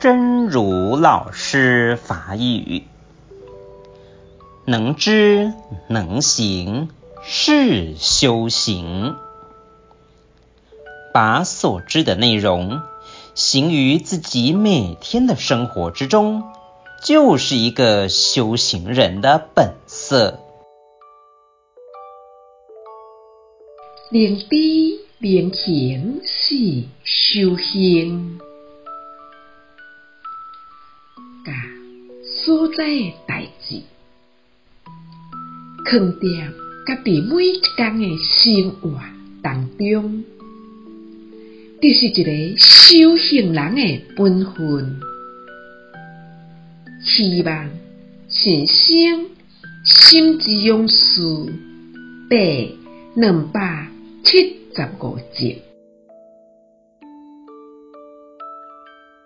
真如老师法语，能知能行是修行，把所知的内容行于自己每天的生活之中，就是一个修行人的本色。能知能行是修行。甲所在诶代志，藏在家己每一天诶生活当中，这是一个修行人诶本分。希望新生心之勇士第两百七十五集。